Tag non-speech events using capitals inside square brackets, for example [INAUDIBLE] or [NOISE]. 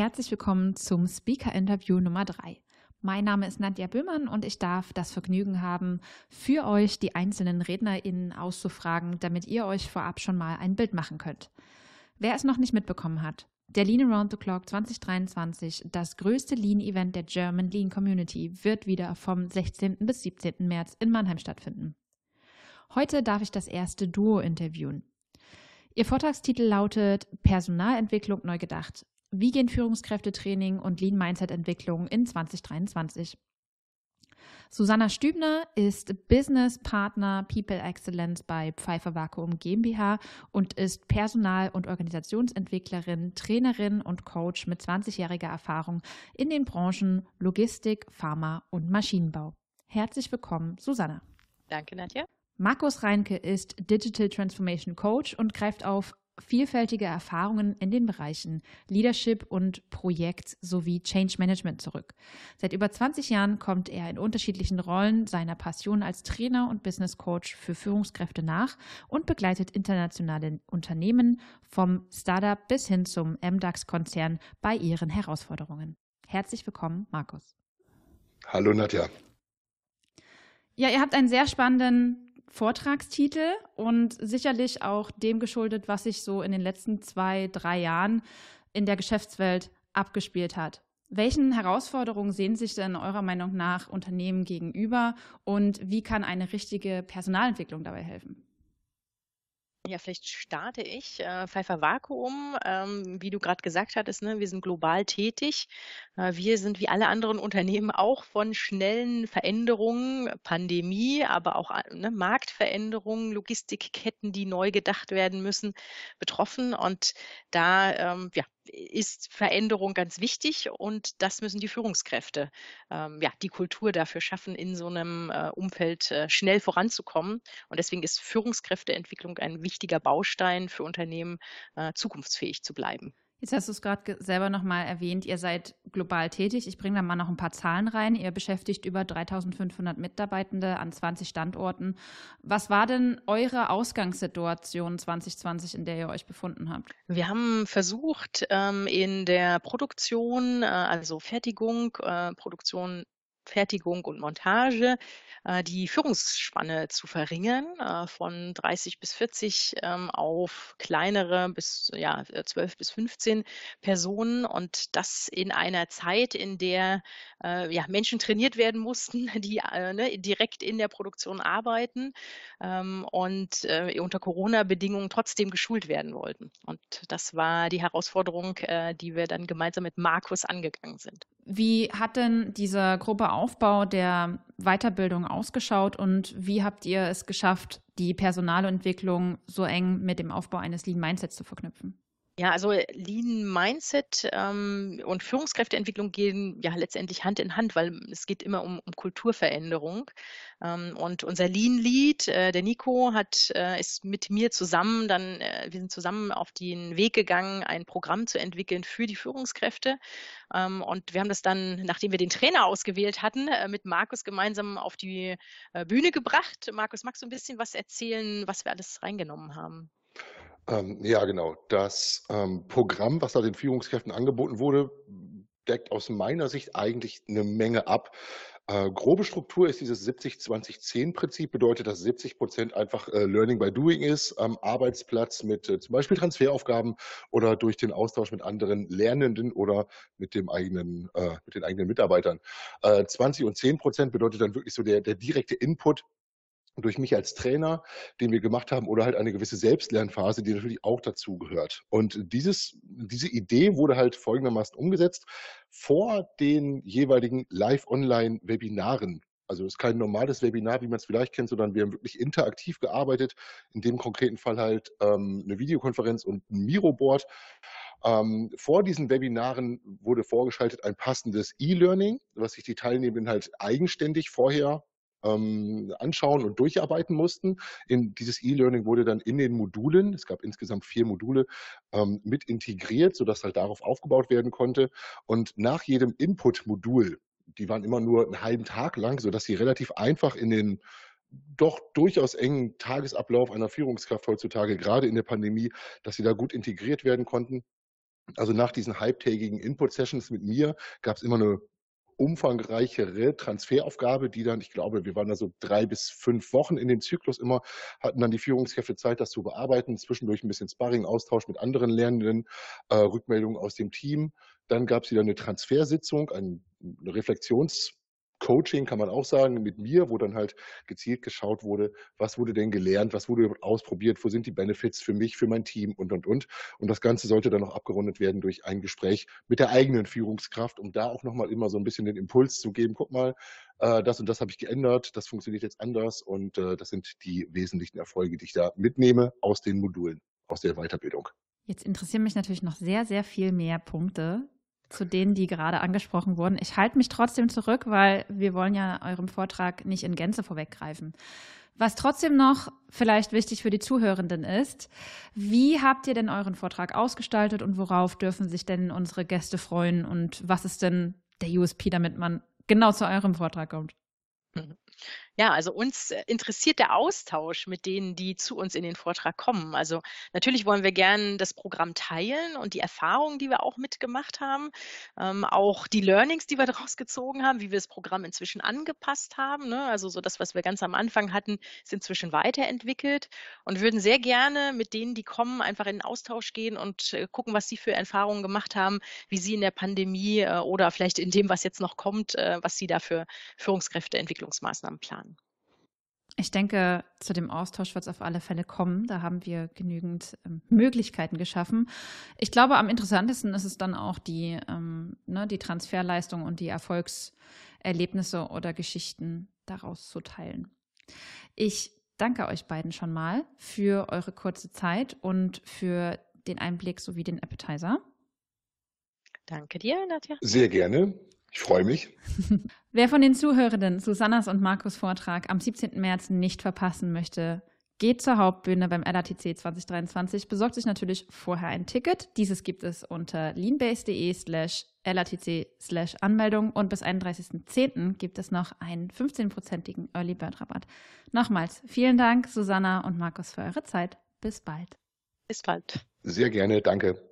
Herzlich willkommen zum Speaker-Interview Nummer 3. Mein Name ist Nadja Böhmann und ich darf das Vergnügen haben, für euch die einzelnen RednerInnen auszufragen, damit ihr euch vorab schon mal ein Bild machen könnt. Wer es noch nicht mitbekommen hat, der Lean Around the Clock 2023, das größte Lean-Event der German Lean Community, wird wieder vom 16. bis 17. März in Mannheim stattfinden. Heute darf ich das erste Duo interviewen. Ihr Vortragstitel lautet Personalentwicklung neu gedacht. Wie gehen Führungskräftetraining und Lean Mindset Entwicklung in 2023? Susanna Stübner ist Business Partner People Excellence bei Pfeiffer Vakuum GmbH und ist Personal- und Organisationsentwicklerin, Trainerin und Coach mit 20-jähriger Erfahrung in den Branchen Logistik, Pharma und Maschinenbau. Herzlich willkommen, Susanna. Danke, Nadja. Markus Reinke ist Digital Transformation Coach und greift auf vielfältige Erfahrungen in den Bereichen Leadership und Projekt sowie Change Management zurück. Seit über 20 Jahren kommt er in unterschiedlichen Rollen seiner Passion als Trainer und Business Coach für Führungskräfte nach und begleitet internationale Unternehmen vom Startup bis hin zum MDAX-Konzern bei ihren Herausforderungen. Herzlich willkommen, Markus. Hallo, Nadja. Ja, ihr habt einen sehr spannenden Vortragstitel und sicherlich auch dem geschuldet, was sich so in den letzten zwei, drei Jahren in der Geschäftswelt abgespielt hat. Welchen Herausforderungen sehen sich denn eurer Meinung nach Unternehmen gegenüber und wie kann eine richtige Personalentwicklung dabei helfen? Ja, vielleicht starte ich. Äh, Pfeiffer Vakuum, ähm, wie du gerade gesagt hattest, ne, wir sind global tätig. Äh, wir sind wie alle anderen Unternehmen [LAUGHS] auch von schnellen Veränderungen, Pandemie, aber auch äh, ne, Marktveränderungen, Logistikketten, die neu gedacht werden müssen, betroffen. Und da ähm, ja, ist Veränderung ganz wichtig und das müssen die Führungskräfte, ähm, ja, die Kultur dafür schaffen, in so einem äh, Umfeld äh, schnell voranzukommen. Und deswegen ist Führungskräfteentwicklung ein wichtiger Baustein für Unternehmen, äh, zukunftsfähig zu bleiben. Jetzt hast du es gerade selber nochmal erwähnt, ihr seid global tätig. Ich bringe da mal noch ein paar Zahlen rein. Ihr beschäftigt über 3500 Mitarbeitende an 20 Standorten. Was war denn eure Ausgangssituation 2020, in der ihr euch befunden habt? Wir haben versucht, ähm, in der Produktion, äh, also Fertigung, äh, Produktion Fertigung und Montage äh, die Führungsspanne zu verringern äh, von 30 bis 40 ähm, auf kleinere bis ja, 12 bis 15 Personen und das in einer Zeit, in der äh, ja, Menschen trainiert werden mussten, [LAUGHS] die ne, direkt in der Produktion arbeiten ähm, und unter Corona-Bedingungen trotzdem geschult werden wollten. Und das war die Herausforderung, die wir dann gemeinsam mit Markus angegangen sind. Wie hat denn dieser grobe Aufbau der Weiterbildung ausgeschaut und wie habt ihr es geschafft, die Personalentwicklung so eng mit dem Aufbau eines Lean Mindsets zu verknüpfen? Ja, also Lean Mindset ähm, und Führungskräfteentwicklung gehen ja letztendlich Hand in Hand, weil es geht immer um, um Kulturveränderung. Ähm, und unser Lean Lead, äh, der Nico, hat äh, ist mit mir zusammen dann, äh, wir sind zusammen auf den Weg gegangen, ein Programm zu entwickeln für die Führungskräfte. Ähm, und wir haben das dann, nachdem wir den Trainer ausgewählt hatten, äh, mit Markus gemeinsam auf die äh, Bühne gebracht. Markus, magst du ein bisschen was erzählen, was wir alles reingenommen haben? Ähm, ja, genau. Das ähm, Programm, was da den Führungskräften angeboten wurde, deckt aus meiner Sicht eigentlich eine Menge ab. Äh, grobe Struktur ist dieses 70-20-10-Prinzip, bedeutet, dass 70 Prozent einfach äh, Learning by Doing ist, am Arbeitsplatz mit äh, zum Beispiel Transferaufgaben oder durch den Austausch mit anderen Lernenden oder mit dem eigenen, äh, mit den eigenen Mitarbeitern. 20 äh, und 10 Prozent bedeutet dann wirklich so der, der direkte Input durch mich als Trainer, den wir gemacht haben, oder halt eine gewisse Selbstlernphase, die natürlich auch dazu gehört. Und dieses, diese Idee wurde halt folgendermaßen umgesetzt vor den jeweiligen Live-Online-Webinaren. Also es ist kein normales Webinar, wie man es vielleicht kennt, sondern wir haben wirklich interaktiv gearbeitet. In dem konkreten Fall halt ähm, eine Videokonferenz und ein Miroboard. Ähm, vor diesen Webinaren wurde vorgeschaltet ein passendes E-Learning, was sich die Teilnehmenden halt eigenständig vorher ähm, anschauen und durcharbeiten mussten. In dieses E-Learning wurde dann in den Modulen, es gab insgesamt vier Module, ähm, mit integriert, sodass halt darauf aufgebaut werden konnte. Und nach jedem Input-Modul, die waren immer nur einen halben Tag lang, sodass sie relativ einfach in den doch durchaus engen Tagesablauf einer Führungskraft heutzutage, gerade in der Pandemie, dass sie da gut integriert werden konnten Also nach diesen halbtägigen Input-Sessions mit mir gab es immer eine umfangreichere Transferaufgabe, die dann, ich glaube, wir waren da so drei bis fünf Wochen in dem Zyklus immer, hatten dann die Führungskräfte Zeit, das zu bearbeiten, zwischendurch ein bisschen Sparring, Austausch mit anderen Lernenden, äh, Rückmeldungen aus dem Team. Dann gab es wieder eine Transfersitzung, eine Reflexions- Coaching kann man auch sagen mit mir, wo dann halt gezielt geschaut wurde, was wurde denn gelernt, was wurde ausprobiert, wo sind die Benefits für mich, für mein Team und, und, und. Und das Ganze sollte dann noch abgerundet werden durch ein Gespräch mit der eigenen Führungskraft, um da auch nochmal immer so ein bisschen den Impuls zu geben, guck mal, äh, das und das habe ich geändert, das funktioniert jetzt anders und äh, das sind die wesentlichen Erfolge, die ich da mitnehme aus den Modulen, aus der Weiterbildung. Jetzt interessieren mich natürlich noch sehr, sehr viel mehr Punkte zu denen, die gerade angesprochen wurden. Ich halte mich trotzdem zurück, weil wir wollen ja eurem Vortrag nicht in Gänze vorweggreifen. Was trotzdem noch vielleicht wichtig für die Zuhörenden ist, wie habt ihr denn euren Vortrag ausgestaltet und worauf dürfen sich denn unsere Gäste freuen und was ist denn der USP, damit man genau zu eurem Vortrag kommt? Mhm. Ja, also uns äh, interessiert der Austausch mit denen, die zu uns in den Vortrag kommen. Also natürlich wollen wir gern das Programm teilen und die Erfahrungen, die wir auch mitgemacht haben, ähm, auch die Learnings, die wir [LAUGHS] daraus gezogen haben, wie wir das Programm inzwischen angepasst haben. Ne? Also so das, was wir ganz am Anfang hatten, ist inzwischen weiterentwickelt und würden sehr gerne mit denen, die kommen, einfach in den Austausch gehen und äh, gucken, was sie für Erfahrungen gemacht haben, wie sie in der Pandemie äh, oder vielleicht in dem, was jetzt noch kommt, äh, was sie da für Führungskräfteentwicklungsmaßnahmen planen. Ich denke, zu dem Austausch wird es auf alle Fälle kommen. Da haben wir genügend ähm, Möglichkeiten geschaffen. Ich glaube, am interessantesten ist es dann auch die, ähm, ne, die Transferleistung und die Erfolgserlebnisse oder Geschichten daraus zu teilen. Ich danke euch beiden schon mal für eure kurze Zeit und für den Einblick sowie den Appetizer. Danke dir, Nadja. Sehr gerne. Ich freue mich. [LAUGHS] Wer von den Zuhörenden Susannas und Markus Vortrag am 17. März nicht verpassen möchte, geht zur Hauptbühne beim LATC 2023, besorgt sich natürlich vorher ein Ticket. Dieses gibt es unter leanbase.de slash LATC slash Anmeldung und bis 31.10. gibt es noch einen 15-prozentigen Early Bird Rabatt. Nochmals vielen Dank, Susanna und Markus, für eure Zeit. Bis bald. Bis bald. Sehr gerne, danke.